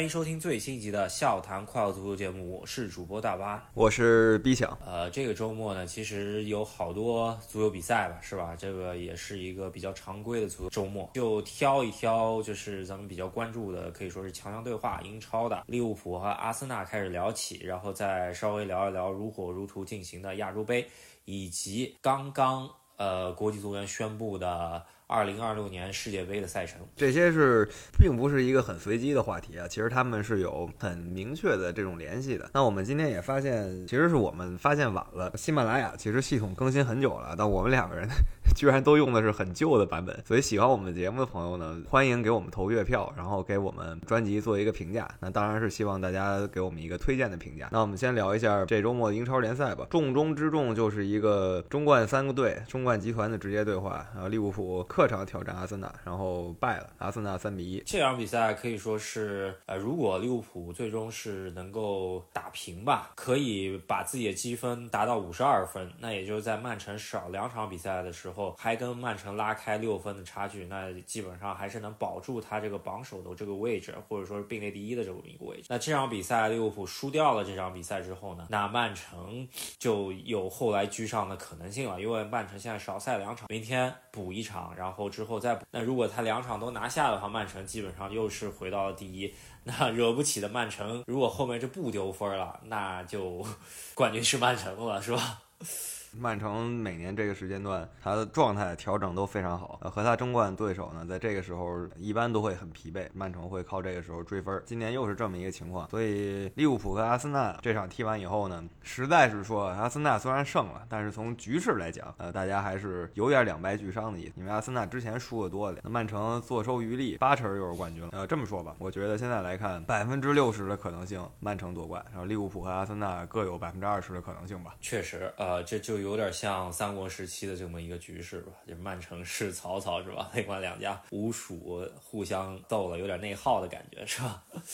欢迎收听最新一集的笑谈快乐足球节目，我是主播大巴，我是 B 强。呃，这个周末呢，其实有好多足球比赛吧，是吧？这个也是一个比较常规的足球周末，就挑一挑，就是咱们比较关注的，可以说是强强对话，英超的利物浦和阿森纳开始聊起，然后再稍微聊一聊如火如荼进行的亚洲杯，以及刚刚呃国际足联宣布的。二零二六年世界杯的赛程，这些是并不是一个很随机的话题啊，其实他们是有很明确的这种联系的。那我们今天也发现，其实是我们发现晚了。喜马拉雅其实系统更新很久了，但我们两个人 居然都用的是很旧的版本。所以喜欢我们节目的朋友呢，欢迎给我们投月票，然后给我们专辑做一个评价。那当然是希望大家给我们一个推荐的评价。那我们先聊一下这周末的英超联赛吧。重中之重就是一个中冠三个队，中冠集团的直接对话。然后利物浦。客场挑战阿森纳，然后败了，阿森纳三比一。这场比赛可以说是，呃，如果利物浦最终是能够打平吧，可以把自己的积分达到五十二分，那也就是在曼城少两场比赛的时候，还跟曼城拉开六分的差距，那基本上还是能保住他这个榜首的这个位置，或者说是并列第一的这么一个位置。那这场比赛利物浦输掉了这场比赛之后呢，那曼城就有后来居上的可能性了，因为曼城现在少赛两场，明天补一场，然后之后再补，那如果他两场都拿下的话，曼城基本上又是回到了第一。那惹不起的曼城，如果后面就不丢分了，那就 冠军是曼城了，是吧？曼城每年这个时间段，他的状态调整都非常好。和他争冠对手呢，在这个时候一般都会很疲惫。曼城会靠这个时候追分。今年又是这么一个情况，所以利物浦和阿森纳这场踢完以后呢，实在是说阿森纳虽然胜了，但是从局势来讲，呃，大家还是有点两败俱伤的意思。因为阿森纳之前输的多点，曼城坐收渔利，八成又是冠军了。呃，这么说吧，我觉得现在来看，百分之六十的可能性曼城夺冠，然后利物浦和阿森纳各有百分之二十的可能性吧。确实，呃，这就有点像。三国时期的这么一个局势吧，就是曼城是曹操是吧？另外两家吴蜀互相斗了，有点内耗的感觉是吧？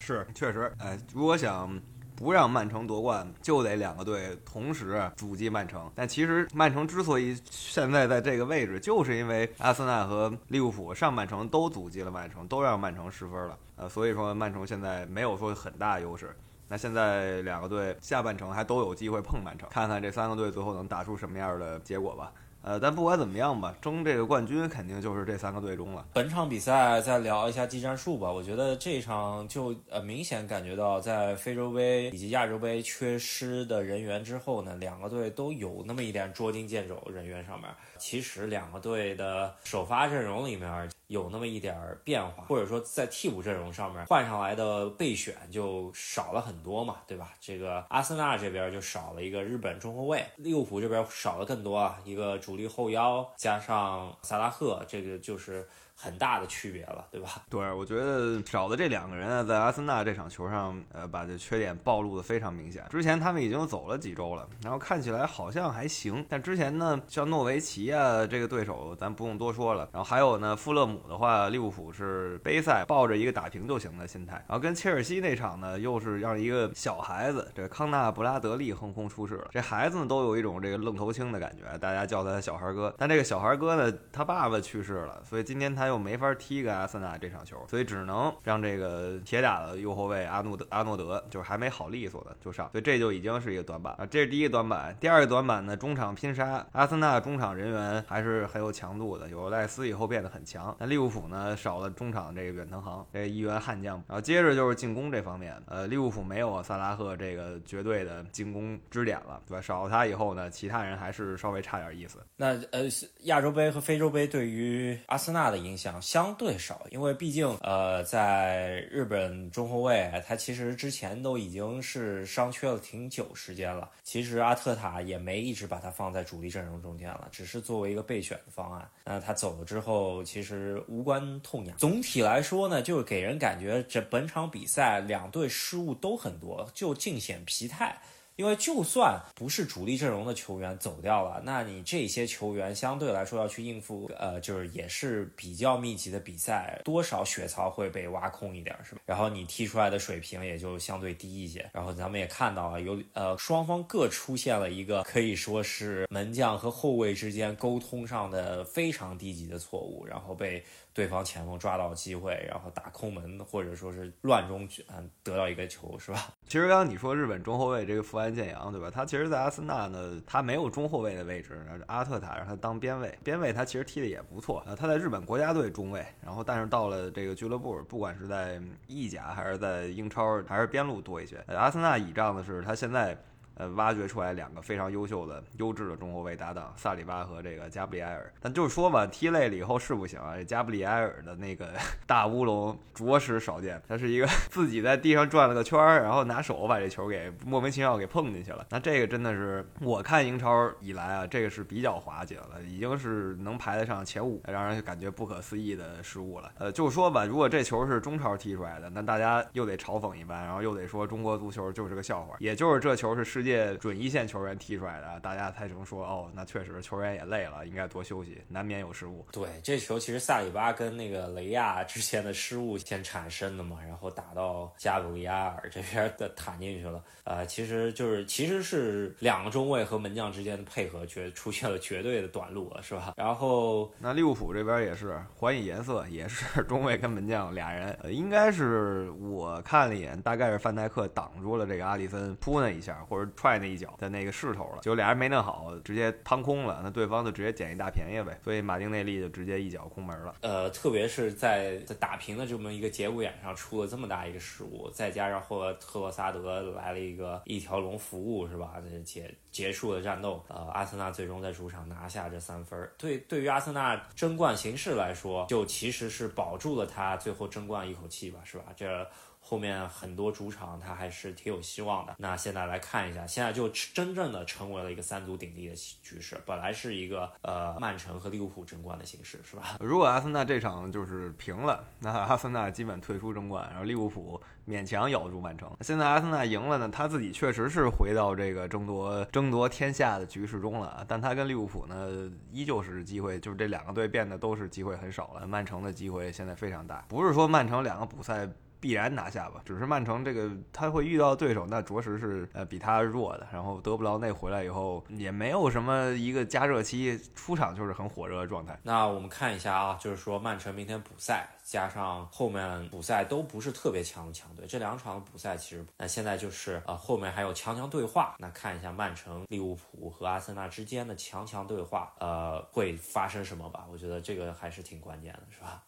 是，确实，哎，如果想不让曼城夺冠，就得两个队同时阻击曼城。但其实曼城之所以现在在这个位置，就是因为阿森纳和利物浦上半程都阻击了曼城，都让曼城失分了。呃，所以说曼城现在没有说很大优势。那现在两个队下半程还都有机会碰曼城，看看这三个队最后能打出什么样的结果吧。呃，但不管怎么样吧，争这个冠军肯定就是这三个队中了。本场比赛再聊一下技战术吧，我觉得这场就呃明显感觉到在非洲杯以及亚洲杯缺失的人员之后呢，两个队都有那么一点捉襟见肘，人员上面。其实两个队的首发阵容里面有那么一点变化，或者说在替补阵容上面换上来的备选就少了很多嘛，对吧？这个阿森纳这边就少了一个日本中后卫，利物浦这边少了更多啊，一个主力后腰加上萨拉赫，这个就是。很大的区别了，对吧？对，我觉得少的这两个人啊，在阿森纳这场球上，呃，把这缺点暴露的非常明显。之前他们已经走了几周了，然后看起来好像还行。但之前呢，像诺维奇啊这个对手，咱不用多说了。然后还有呢，富勒姆的话，利物浦是杯赛抱着一个打平就行的心态。然后跟切尔西那场呢，又是让一个小孩子，这康纳布拉德利横空出世了。这孩子呢，都有一种这个愣头青的感觉，大家叫他小孩哥。但这个小孩哥呢，他爸爸去世了，所以今天他。他又没法踢给阿森纳这场球，所以只能让这个铁打的右后卫阿诺德阿诺德就是还没好利索的就上，所以这就已经是一个短板啊。这是第一个短板。第二个短板呢，中场拼杀，阿森纳中场人员还是很有强度的，有赖斯以后变得很强。那利物浦呢，少了中场这个远藤航这一员悍将。然后接着就是进攻这方面，呃，利物浦没有萨拉赫这个绝对的进攻支点了，对吧？少了他以后呢，其他人还是稍微差点意思。那呃，亚洲杯和非洲杯对于阿森纳的影。影响相对少，因为毕竟，呃，在日本中后卫他其实之前都已经是伤缺了挺久时间了。其实阿特塔也没一直把他放在主力阵容中间了，只是作为一个备选的方案。那他走了之后，其实无关痛痒。总体来说呢，就是给人感觉这本场比赛两队失误都很多，就尽显疲态。因为就算不是主力阵容的球员走掉了，那你这些球员相对来说要去应付，呃，就是也是比较密集的比赛，多少血槽会被挖空一点，是吧？然后你踢出来的水平也就相对低一些。然后咱们也看到了，有呃双方各出现了一个可以说是门将和后卫之间沟通上的非常低级的错误，然后被。对方前锋抓到机会，然后打空门，或者说是乱中嗯得到一个球，是吧？其实刚刚你说日本中后卫这个福安健洋，对吧？他其实，在阿森纳呢，他没有中后卫的位置，阿特塔让他当边卫，边卫他其实踢的也不错啊。他在日本国家队中卫，然后但是到了这个俱乐部，不管是在意甲还是在英超，还是边路多一些。阿森纳倚仗的是他现在。呃，挖掘出来两个非常优秀的、优质的中后卫搭档萨里巴和这个加布里埃尔。但就是说吧，踢累了以后是不行啊。加布里埃尔的那个 大乌龙着实少见，他是一个 自己在地上转了个圈儿，然后拿手把这球给莫名其妙给碰进去了。那这个真的是我看英超以来啊，这个是比较滑稽了，已经是能排得上前五，让人感觉不可思议的失误了。呃，就说吧，如果这球是中超踢出来的，那大家又得嘲讽一番，然后又得说中国足球就是个笑话。也就是这球是世界准一线球员踢出来的，大家才能说哦，那确实球员也累了，应该多休息，难免有失误。对，这球其实萨里巴跟那个雷亚之前的失误先产生的嘛，然后打到加布里埃尔这边的弹进去了。呃，其实就是其实是两个中卫和门将之间的配合绝出现了绝对的短路了，是吧？然后那利物浦这边也是还以颜色，也是中卫跟门将俩人，呃，应该是我看了一眼，大概是范戴克挡住了这个阿里森扑那一下，或者踹那一。脚的那个势头了，就俩人没弄好，直接趟空了，那对方就直接捡一大便宜呗，所以马丁内利就直接一脚空门了。呃，特别是在在打平的这么一个节骨眼上出了这么大一个失误，再加上后来特洛萨德来了一个一条龙服务，是吧？这结结束了战斗，呃，阿森纳最终在主场拿下这三分。对，对于阿森纳争冠形势来说，就其实是保住了他最后争冠一口气吧，是吧？这。后面很多主场他还是挺有希望的。那现在来看一下，现在就真正的成为了一个三足鼎立的局势。本来是一个呃曼城和利物浦争冠的形式，是吧？如果阿森纳这场就是平了，那阿森纳基本退出争冠，然后利物浦勉强咬住曼城。现在阿森纳赢了呢，他自己确实是回到这个争夺争夺天下的局势中了。但他跟利物浦呢，依旧是机会，就是这两个队变得都是机会很少了。曼城的机会现在非常大，不是说曼城两个补赛。必然拿下吧，只是曼城这个他会遇到对手，那着实是呃比他弱的。然后德布劳内回来以后，也没有什么一个加热期，出场就是很火热的状态。那我们看一下啊，就是说曼城明天补赛，加上后面补赛都不是特别强的强队，这两场补赛其实，那现在就是呃后面还有强强对话。那看一下曼城、利物浦和阿森纳之间的强强对话，呃会发生什么吧？我觉得这个还是挺关键的，是吧？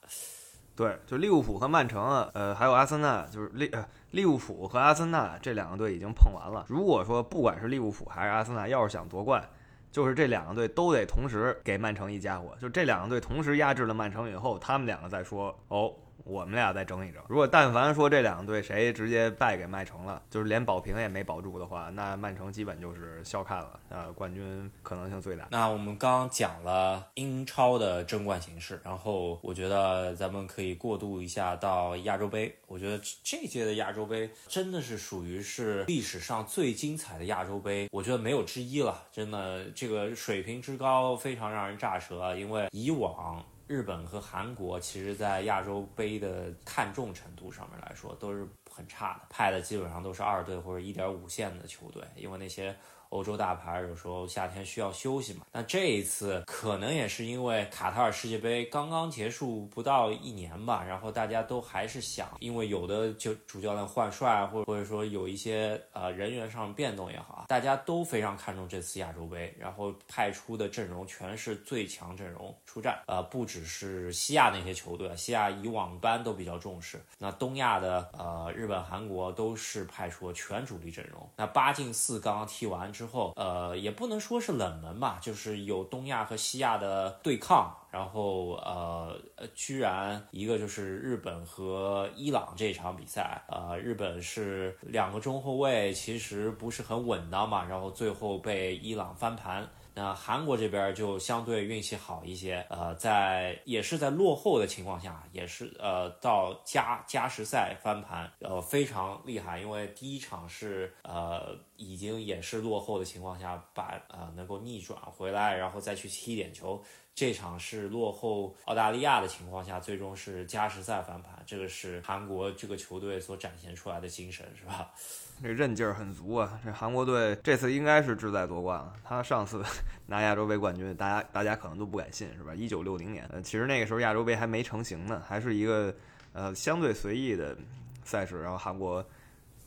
对，就利物浦和曼城啊，呃，还有阿森纳，就是利呃利物浦和阿森纳这两个队已经碰完了。如果说不管是利物浦还是阿森纳，要是想夺冠，就是这两个队都得同时给曼城一家伙，就这两个队同时压制了曼城以后，他们两个再说哦。我们俩再争一争。如果但凡说这两队谁直接败给曼城了，就是连保平也没保住的话，那曼城基本就是笑看了，呃，冠军可能性最大。那我们刚讲了英超的争冠形势，然后我觉得咱们可以过渡一下到亚洲杯。我觉得这届的亚洲杯真的是属于是历史上最精彩的亚洲杯，我觉得没有之一了。真的，这个水平之高非常让人咋舌啊，因为以往。日本和韩国其实，在亚洲杯的看重程度上面来说，都是很差的，派的基本上都是二队或者一点五线的球队，因为那些。欧洲大牌有时候夏天需要休息嘛？那这一次可能也是因为卡塔尔世界杯刚刚结束不到一年吧，然后大家都还是想，因为有的就主教练换帅，或者或者说有一些呃人员上变动也好，大家都非常看重这次亚洲杯，然后派出的阵容全是最强阵容出战。呃，不只是西亚那些球队啊，西亚以往般都比较重视。那东亚的呃日本、韩国都是派出了全主力阵容。那八进四刚刚踢完。之后，呃，也不能说是冷门吧，就是有东亚和西亚的对抗，然后，呃，居然一个就是日本和伊朗这场比赛，呃，日本是两个中后卫其实不是很稳当嘛，然后最后被伊朗翻盘。那韩国这边就相对运气好一些，呃，在也是在落后的情况下，也是呃到加加时赛翻盘，呃非常厉害，因为第一场是呃已经也是落后的情况下把呃能够逆转回来，然后再去踢点球。这场是落后澳大利亚的情况下，最终是加时赛翻盘，这个是韩国这个球队所展现出来的精神，是吧？这韧劲儿很足啊！这韩国队这次应该是志在夺冠了。他上次 拿亚洲杯冠军，大家大家可能都不敢信，是吧？一九六零年，呃，其实那个时候亚洲杯还没成型呢，还是一个呃相对随意的赛事。然后韩国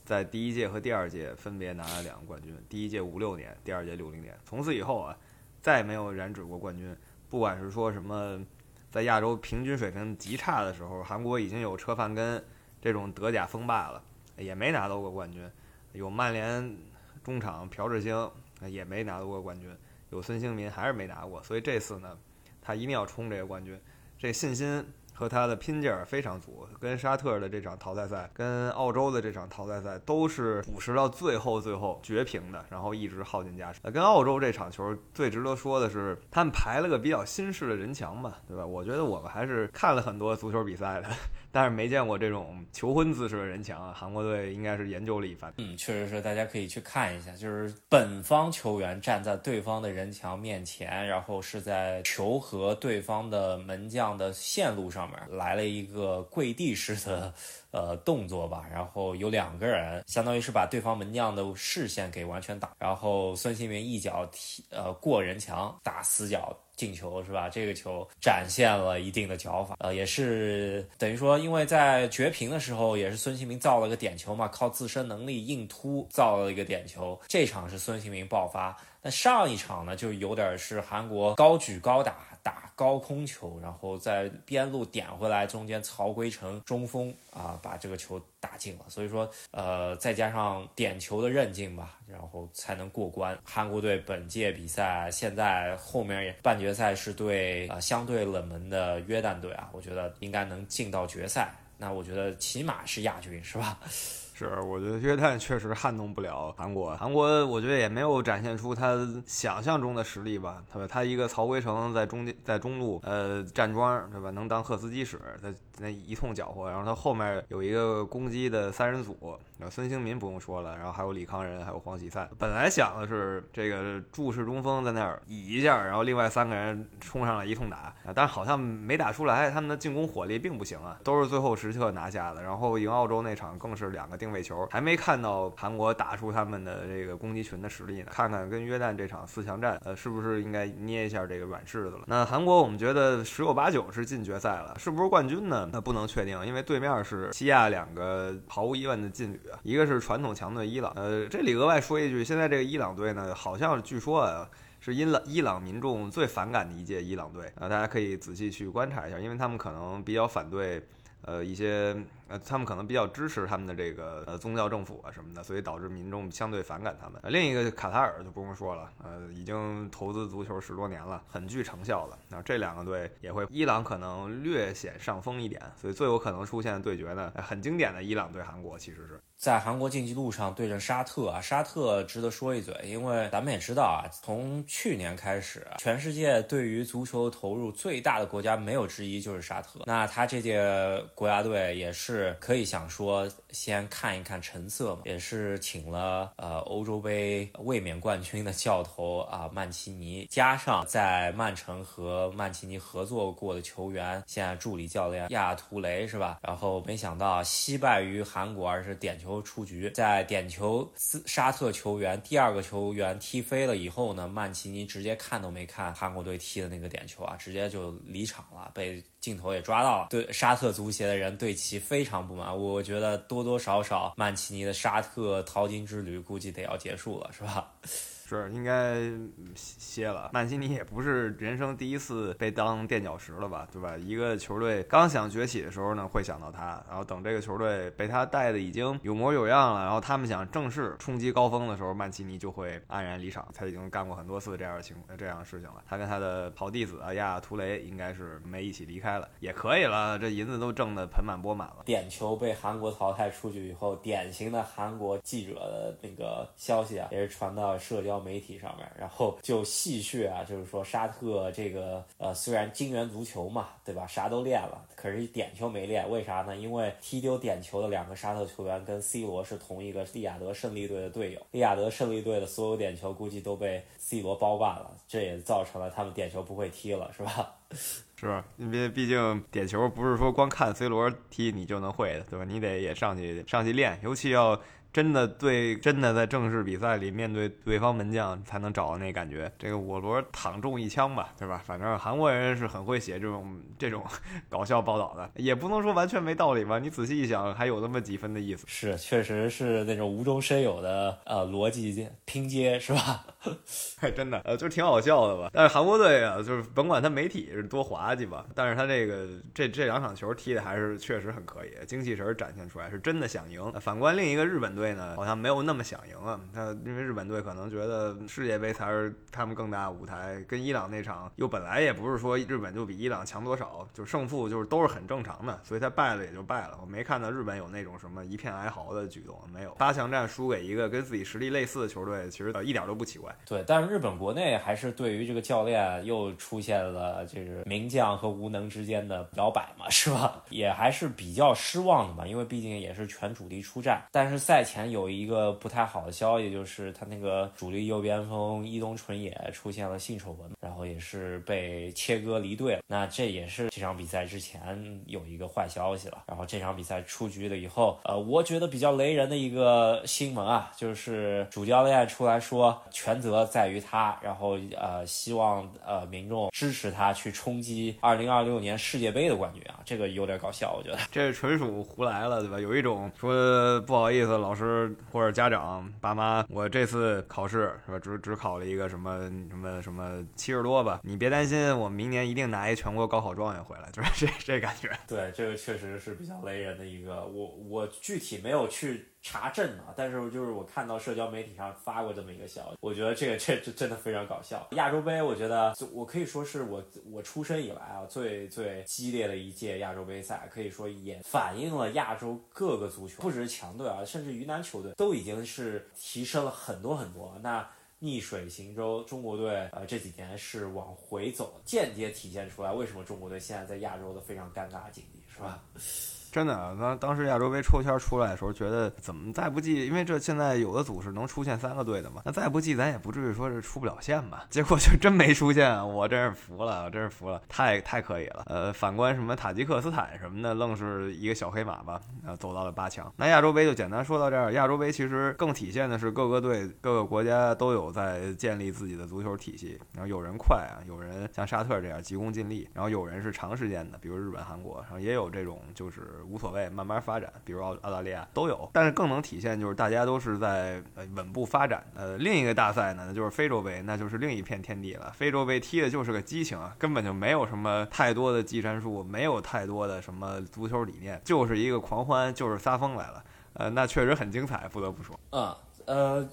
在第一届和第二届分别拿了两个冠军，第一届五六年，第二届六零年。从此以后啊，再也没有染指过冠军。不管是说什么，在亚洲平均水平极差的时候，韩国已经有车范根这种德甲锋霸了，也没拿到过冠军。有曼联中场朴智星，也没拿到过冠军；有孙兴民，还是没拿过。所以这次呢，他一定要冲这个冠军，这信心和他的拼劲儿非常足。跟沙特的这场淘汰赛，跟澳洲的这场淘汰赛，都是补时到最后最后绝平的，然后一直耗尽加时。跟澳洲这场球最值得说的是，他们排了个比较新式的人墙吧，对吧？我觉得我们还是看了很多足球比赛的。但是没见过这种求婚姿势的人墙啊！韩国队应该是研究了一番。嗯，确实是，大家可以去看一下，就是本方球员站在对方的人墙面前，然后是在球和对方的门将的线路上面来了一个跪地式的呃动作吧。然后有两个人，相当于是把对方门将的视线给完全挡，然后孙兴民一脚踢呃过人墙打死角。进球是吧？这个球展现了一定的脚法，呃，也是等于说，因为在绝平的时候，也是孙兴民造了个点球嘛，靠自身能力硬突造了一个点球。这场是孙兴民爆发，那上一场呢，就有点是韩国高举高打。打高空球，然后在边路点回来，中间曹圭成中锋啊，把这个球打进了。所以说，呃，再加上点球的韧劲吧，然后才能过关。韩国队本届比赛现在后面半决赛是对啊相对冷门的约旦队啊，我觉得应该能进到决赛。那我觉得起码是亚军，是吧？是，我觉得约旦确实撼动不了韩国。韩国我觉得也没有展现出他想象中的实力吧。他他一个曹圭成在中间在中路呃站桩，对吧？能当赫斯基使，他那一通搅和。然后他后面有一个攻击的三人组，然后孙兴民不用说了，然后还有李康仁，还有黄喜灿。本来想的是这个注视中锋在那儿倚一下，然后另外三个人冲上来一通打，但是好像没打出来。他们的进攻火力并不行啊，都是最后时刻拿下的。然后赢澳洲那场更是两个定。位球还没看到韩国打出他们的这个攻击群的实力呢，看看跟约旦这场四强战，呃，是不是应该捏一下这个软柿子了？那韩国我们觉得十有八九是进决赛了，是不是冠军呢？那不能确定，因为对面是西亚两个毫无疑问的劲旅啊，一个是传统强队伊朗，呃，这里额外说一句，现在这个伊朗队呢，好像据说啊，是伊朗伊朗民众最反感的一届伊朗队啊，大家可以仔细去观察一下，因为他们可能比较反对，呃，一些。呃，他们可能比较支持他们的这个呃宗教政府啊什么的，所以导致民众相对反感他们。另一个卡塔尔就不用说了，呃，已经投资足球十多年了，很具成效了。那这两个队也会，伊朗可能略显上风一点，所以最有可能出现的对决呢，很经典的伊朗对韩国，其实是在韩国竞技路上对阵沙特啊。沙特值得说一嘴，因为咱们也知道啊，从去年开始，全世界对于足球投入最大的国家没有之一就是沙特。那他这届国家队也是。是可以想说，先看一看成色嘛，也是请了呃欧洲杯卫冕冠军的教头啊曼奇尼，加上在曼城和曼奇尼合作过的球员，现在助理教练亚图雷是吧？然后没想到惜败于韩国，而是点球出局，在点球斯沙特球员第二个球员踢飞了以后呢，曼奇尼直接看都没看韩国队踢的那个点球啊，直接就离场了，被。镜头也抓到了，对沙特足协的人对其非常不满。我觉得多多少少，曼奇尼的沙特淘金之旅估计得要结束了，是吧？是应该歇了，曼奇尼也不是人生第一次被当垫脚石了吧，对吧？一个球队刚想崛起的时候呢，会想到他，然后等这个球队被他带的已经有模有样了，然后他们想正式冲击高峰的时候，曼奇尼就会黯然离场。他已经干过很多次这样的情这样的事情了。他跟他的好弟子啊亚亚图雷应该是没一起离开了，也可以了。这银子都挣得盆满钵满了。点球被韩国淘汰出去以后，典型的韩国记者的那个消息啊，也是传到社交。媒体上面，然后就戏谑啊，就是说沙特这个呃虽然金元足球嘛，对吧，啥都练了，可是点球没练，为啥呢？因为踢丢点球的两个沙特球员跟 C 罗是同一个利雅得胜利队的队友，利雅得胜利队的所有点球估计都被 C 罗包办了，这也造成了他们点球不会踢了，是吧？是，因为毕竟点球不是说光看 C 罗踢你就能会的，对吧？你得也上去上去练，尤其要。真的对，真的在正式比赛里面对对方门将才能找到那感觉。这个我罗躺中一枪吧，对吧？反正韩国人是很会写这种这种搞笑报道的，也不能说完全没道理吧。你仔细一想，还有那么几分的意思。是，确实是那种无中生有的呃逻辑拼接，是吧？哎，真的，呃，就挺好笑的吧。但是韩国队啊，就是甭管他媒体是多滑稽吧，但是他这个这这两场球踢的还是确实很可以，精气神展现出来，是真的想赢。反观另一个日本。队呢，好像没有那么想赢啊。他因为日本队可能觉得世界杯才是他们更大的舞台，跟伊朗那场又本来也不是说日本就比伊朗强多少，就胜负就是都是很正常的，所以他败了也就败了。我没看到日本有那种什么一片哀嚎的举动，没有。八强战输给一个跟自己实力类似的球队，其实一点都不奇怪。对，但是日本国内还是对于这个教练又出现了这个名将和无能之间的摇摆嘛，是吧？也还是比较失望的嘛，因为毕竟也是全主力出战，但是赛。前有一个不太好的消息，就是他那个主力右边锋伊东纯也出现了性丑闻，然后也是被切割离队了。那这也是这场比赛之前有一个坏消息了。然后这场比赛出局了以后，呃，我觉得比较雷人的一个新闻啊，就是主教练出来说全责在于他，然后呃，希望呃民众支持他去冲击二零二六年世界杯的冠军啊，这个有点搞笑，我觉得这纯属胡来了，对吧？有一种说不好意思，老。师师或者家长爸妈，我这次考试是吧？只只考了一个什么什么什么七十多吧？你别担心，我明年一定拿一全国高考状元回来，就是这这感觉。对，这个确实是比较雷人的一个。我我具体没有去。查证啊！但是就是我看到社交媒体上发过这么一个消息，我觉得这个这这真的非常搞笑。亚洲杯，我觉得我可以说是我我出生以来啊最最激烈的一届亚洲杯赛，可以说也反映了亚洲各个足球，不只是强队啊，甚至于南球队都已经是提升了很多很多。那逆水行舟，中国队呃这几年是往回走，间接体现出来为什么中国队现在在亚洲的非常尴尬的境地，是吧？真的，当当时亚洲杯抽签出来的时候，觉得怎么再不济，因为这现在有的组是能出现三个队的嘛，那再不济咱也不至于说是出不了线吧？结果就真没出现，我真是服了，我真是服了，太太可以了。呃，反观什么塔吉克斯坦什么的，愣是一个小黑马吧，呃，走到了八强。那亚洲杯就简单说到这儿。亚洲杯其实更体现的是各个队、各个国家都有在建立自己的足球体系，然后有人快啊，有人像沙特这样急功近利，然后有人是长时间的，比如日本、韩国，然后也有这种就是。无所谓，慢慢发展，比如澳澳大利亚都有，但是更能体现就是大家都是在稳步发展。呃，另一个大赛呢，就是非洲杯，那就是另一片天地了。非洲杯踢的就是个激情啊，根本就没有什么太多的技战术，没有太多的什么足球理念，就是一个狂欢，就是撒疯来了。呃，那确实很精彩，不得不说。嗯，呃。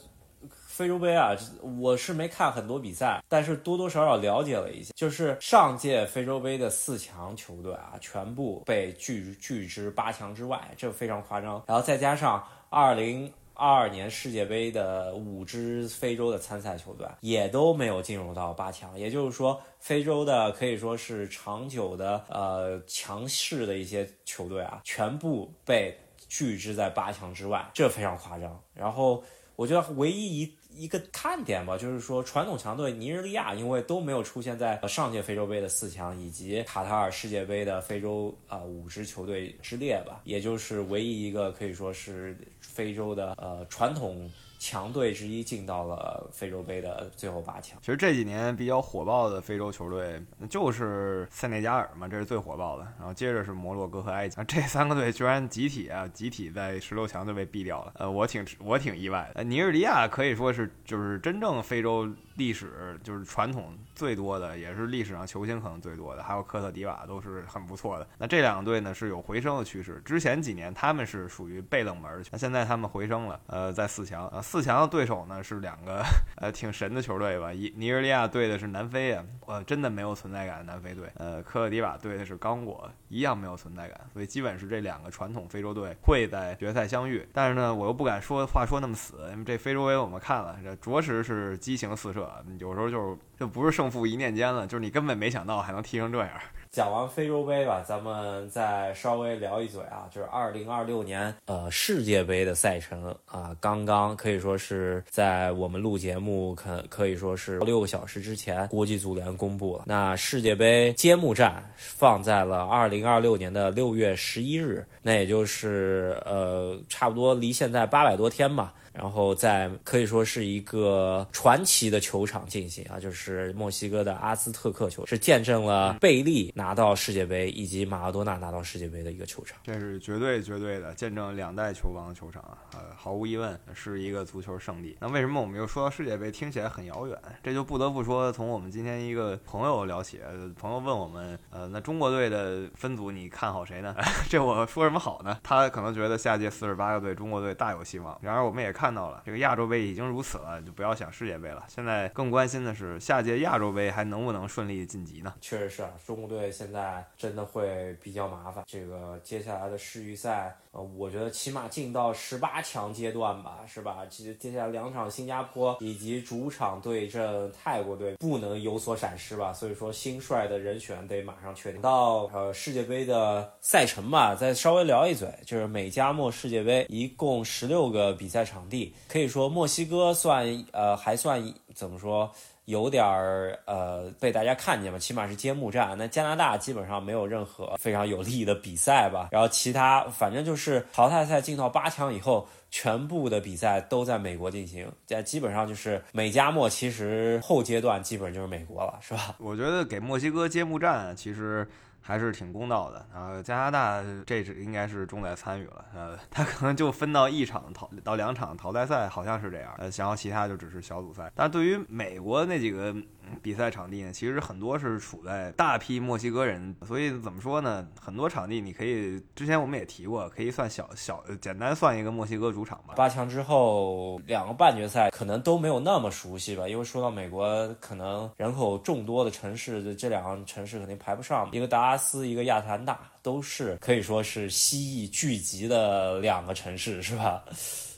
非洲杯啊，我是没看很多比赛，但是多多少少了解了一下。就是上届非洲杯的四强球队啊，全部被拒拒之八强之外，这非常夸张。然后再加上二零二二年世界杯的五支非洲的参赛球队，也都没有进入到八强。也就是说，非洲的可以说是长久的呃强势的一些球队啊，全部被拒之在八强之外，这非常夸张。然后我觉得唯一一。一个看点吧，就是说传统强队尼日利亚，因为都没有出现在上届非洲杯的四强以及卡塔尔世界杯的非洲啊五支球队之列吧，也就是唯一一个可以说是非洲的呃传统。强队之一进到了非洲杯的最后八强。其实这几年比较火爆的非洲球队就是塞内加尔嘛，这是最火爆的。然后接着是摩洛哥和埃及，这三个队居然集体啊，集体在十六强就被毙掉了。呃，我挺我挺意外的。尼日利亚可以说是就是真正非洲。历史就是传统最多的，也是历史上球星可能最多的，还有科特迪瓦都是很不错的。那这两个队呢是有回升的趋势，之前几年他们是属于被冷门，那现在他们回升了，呃，在四强，呃，四四强的对手呢是两个呃挺神的球队吧，尼日利亚对的是南非啊，呃，真的没有存在感的南非队，呃，科特迪瓦对的是刚果，一样没有存在感，所以基本是这两个传统非洲队会在决赛相遇。但是呢，我又不敢说话说那么死，因为这非洲杯我们看了，这着实是激情四射，有时候就是就不是胜负一念间了，就是你根本没想到还能踢成这样。讲完非洲杯吧，咱们再稍微聊一嘴啊，就是二零二六年呃世界杯的赛程啊，刚刚可以说是在我们录节目可可以说是六个小时之前，国际足联公布了，那世界杯揭幕战放在了二零二六年的六月十一日，那也就是呃差不多离现在八百多天吧。然后在可以说是一个传奇的球场进行啊，就是墨西哥的阿兹特克球，是见证了贝利拿到世界杯以及马拉多纳拿到世界杯的一个球场。这是绝对绝对的见证两代球王的球场啊，呃，毫无疑问是一个足球圣地。那为什么我们又说到世界杯，听起来很遥远？这就不得不说从我们今天一个朋友聊起。朋友问我们，呃，那中国队的分组你看好谁呢？这我说什么好呢？他可能觉得下届四十八个队中国队大有希望。然而我们也看。看到了这个亚洲杯已经如此了，就不要想世界杯了。现在更关心的是下届亚洲杯还能不能顺利晋级呢？确实是啊，中国队现在真的会比较麻烦。这个接下来的世预赛，呃，我觉得起码进到十八强阶段吧，是吧？其实接下来两场新加坡以及主场对阵泰国队不能有所闪失吧。所以说新帅的人选得马上确定。到呃世界杯的赛程吧，再稍微聊一嘴，就是美加墨世界杯一共十六个比赛场地。可以说墨西哥算呃还算怎么说有点儿呃被大家看见吧，起码是揭幕战。那加拿大基本上没有任何非常有利的比赛吧。然后其他反正就是淘汰赛进到八强以后，全部的比赛都在美国进行。在基本上就是美加墨，其实后阶段基本就是美国了，是吧？我觉得给墨西哥揭幕战其实。还是挺公道的啊！加拿大这是应该是重在参与了，呃，他可能就分到一场淘到两场淘汰赛，好像是这样，呃，然后其他就只是小组赛。但对于美国那几个。比赛场地呢，其实很多是处在大批墨西哥人，所以怎么说呢？很多场地你可以，之前我们也提过，可以算小小简单算一个墨西哥主场吧。八强之后两个半决赛可能都没有那么熟悉吧，因为说到美国，可能人口众多的城市，这两个城市肯定排不上，一个达斯，一个亚特兰大，都是可以说是蜥蜴聚集的两个城市，是吧？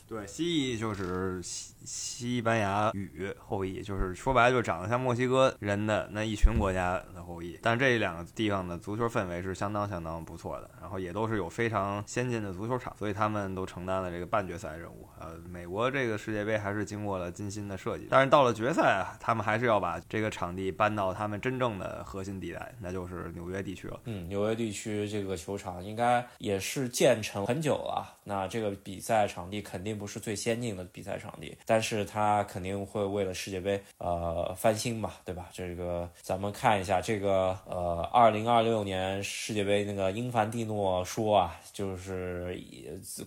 对，蜥蜴就是西西班牙语后裔，就是说白了就长得像墨西哥人的那一群国家的后裔。但这两个地方的足球氛围是相当相当不错的，然后也都是有非常先进的足球场，所以他们都承担了这个半决赛任务。呃，美国这个世界杯还是经过了精心的设计，但是到了决赛啊，他们还是要把这个场地搬到他们真正的核心地带，那就是纽约地区了。嗯，纽约地区这个球场应该也是建成很久了，那这个比赛场地肯定。不是最先进的比赛场地，但是他肯定会为了世界杯呃翻新吧，对吧？这个咱们看一下这个呃，二零二六年世界杯那个英凡蒂诺说啊，就是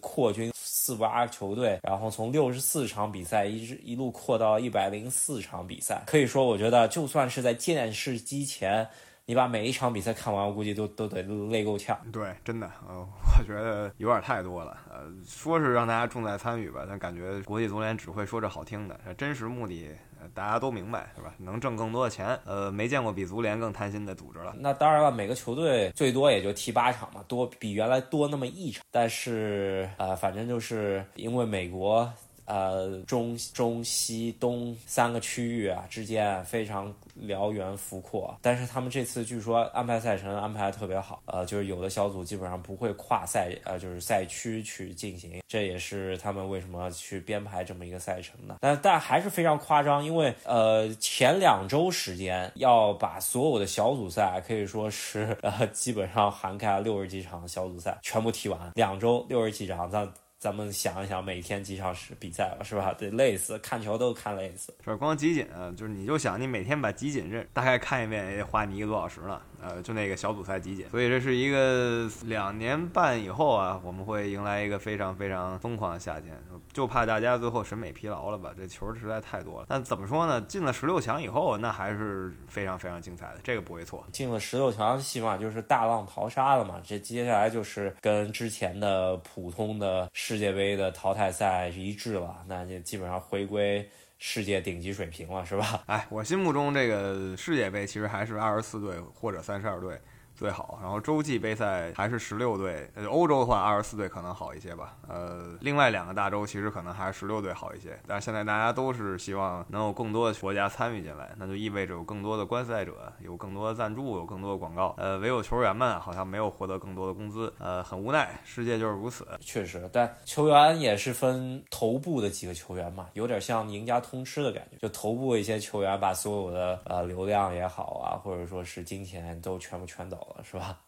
扩军四八球队，然后从六十四场比赛一直一路扩到一百零四场比赛，可以说我觉得就算是在电视机前。你把每一场比赛看完，我估计都都得累够呛。对，真的，呃，我觉得有点太多了。呃，说是让大家重在参与吧，但感觉国际足联只会说这好听的，真实目的大家都明白，是吧？能挣更多的钱。呃，没见过比足联更贪心的组织了。那当然了，每个球队最多也就踢八场嘛，多比原来多那么一场。但是，呃，反正就是因为美国。呃，中中西东三个区域啊之间非常辽源幅阔，但是他们这次据说安排赛程安排的特别好，呃，就是有的小组基本上不会跨赛，呃，就是赛区去进行，这也是他们为什么去编排这么一个赛程的。但但还是非常夸张，因为呃前两周时间要把所有的小组赛可以说是呃基本上涵盖了六十几场小组赛全部踢完，两周六十几场，咱。咱们想一想，每天几小时比赛了，是吧？得累死，看球都看累死。这光集锦，就是你就想，你每天把集锦这大概看一遍，也得花你一个多小时呢。呃，就那个小组赛集锦，所以这是一个两年半以后啊，我们会迎来一个非常非常疯狂的夏天，就怕大家最后审美疲劳了吧？这球实在太多了。但怎么说呢？进了十六强以后，那还是非常非常精彩的，这个不会错。进了十六强，起码就是大浪淘沙了嘛。这接下来就是跟之前的普通的世界杯的淘汰赛是一致了，那就基本上回归。世界顶级水平了，是吧？哎，我心目中这个世界杯其实还是二十四队或者三十二队最好。然后洲际杯赛还是十六队，欧洲的话二十四队可能好一些吧。呃，另外两个大洲其实可能还是十六队好一些。但是现在大家都是希望能有更多的国家参与进来，那就意味着有更多的观赛者，有更多的赞助，有更多的广告。呃，唯有球员们好像没有获得更多的工资，呃，很无奈，世界就是如此。确实，但球员也是分头部的几个球员嘛，有点像赢家通吃的感觉，就头部一些球员把所有的呃流量也好啊，或者说是金钱都全部圈走是吧？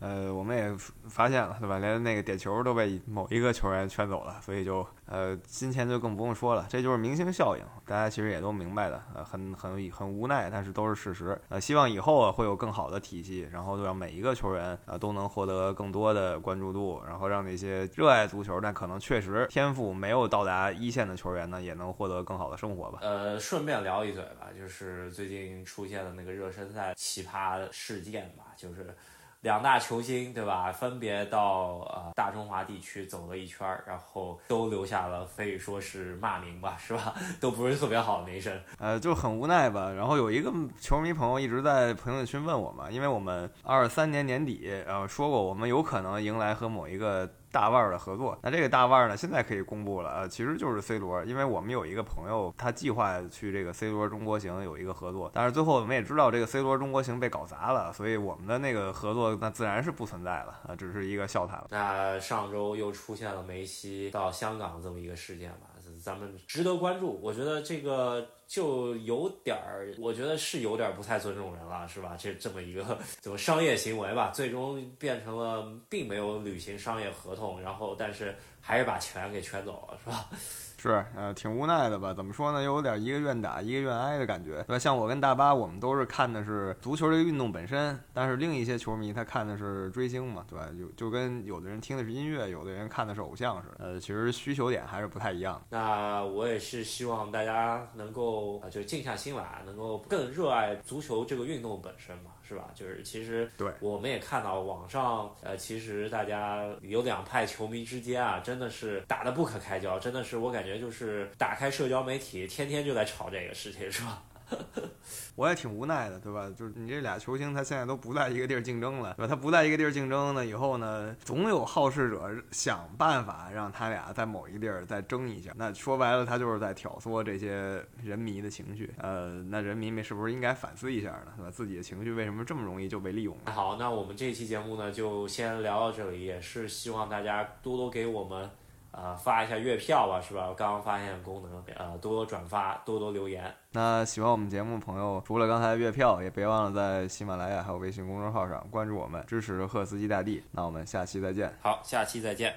呃，我们也发现了，对吧？连那个点球都被某一个球员圈走了，所以就呃，金钱就更不用说了，这就是明星效应，大家其实也都明白的，呃，很很很无奈，但是都是事实。呃，希望以后啊会有更好的体系，然后让每一个球员啊都能获得更多的关注度，然后让那些热爱足球但可能确实天赋没有到达一线的球员呢，也能获得更好的生活吧。呃，顺便聊一嘴吧，就是最近出现的那个热身赛奇葩事件吧，就是。两大球星对吧？分别到呃大中华地区走了一圈，然后都留下了可以说是骂名吧，是吧？都不是特别好的名声。呃，就很无奈吧。然后有一个球迷朋友一直在评论区问我嘛，因为我们二三年年底呃说过，我们有可能迎来和某一个。大腕儿的合作，那这个大腕儿呢，现在可以公布了啊，其实就是 C 罗，因为我们有一个朋友，他计划去这个 C 罗中国行有一个合作，但是最后我们也知道这个 C 罗中国行被搞砸了，所以我们的那个合作那自然是不存在了啊，只是一个笑谈了。那上周又出现了梅西到香港这么一个事件吧，咱们值得关注。我觉得这个。就有点儿，我觉得是有点儿不太尊重人了，是吧？这这么一个怎么商业行为吧，最终变成了并没有履行商业合同，然后但是还是把钱给圈走了，是吧？是，呃，挺无奈的吧？怎么说呢？又有点一个愿打一个愿挨的感觉，对吧？像我跟大巴，我们都是看的是足球这个运动本身，但是另一些球迷他看的是追星嘛，对吧？就就跟有的人听的是音乐，有的人看的是偶像似的，呃，其实需求点还是不太一样。那我也是希望大家能够啊，就静下心来，能够更热爱足球这个运动本身嘛。是吧？就是其实对，我们也看到网上，呃，其实大家有两派球迷之间啊，真的是打得不可开交，真的是我感觉就是打开社交媒体，天天就在吵这个事情，是吧？我也挺无奈的，对吧？就是你这俩球星，他现在都不在一个地儿竞争了，对吧？他不在一个地儿竞争呢，以后呢，总有好事者想办法让他俩在某一地儿再争一下。那说白了，他就是在挑唆这些人迷的情绪。呃，那人民们是不是应该反思一下呢？对吧？自己的情绪为什么这么容易就被利用？好，那我们这期节目呢，就先聊到这里，也是希望大家多多给我们。啊，发一下月票吧，是吧？我刚刚发现功能，呃，多多转发，多多留言。那喜欢我们节目的朋友，除了刚才的月票，也别忘了在喜马拉雅还有微信公众号上关注我们，支持赫斯基大帝。那我们下期再见。好，下期再见，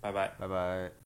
拜拜，拜拜。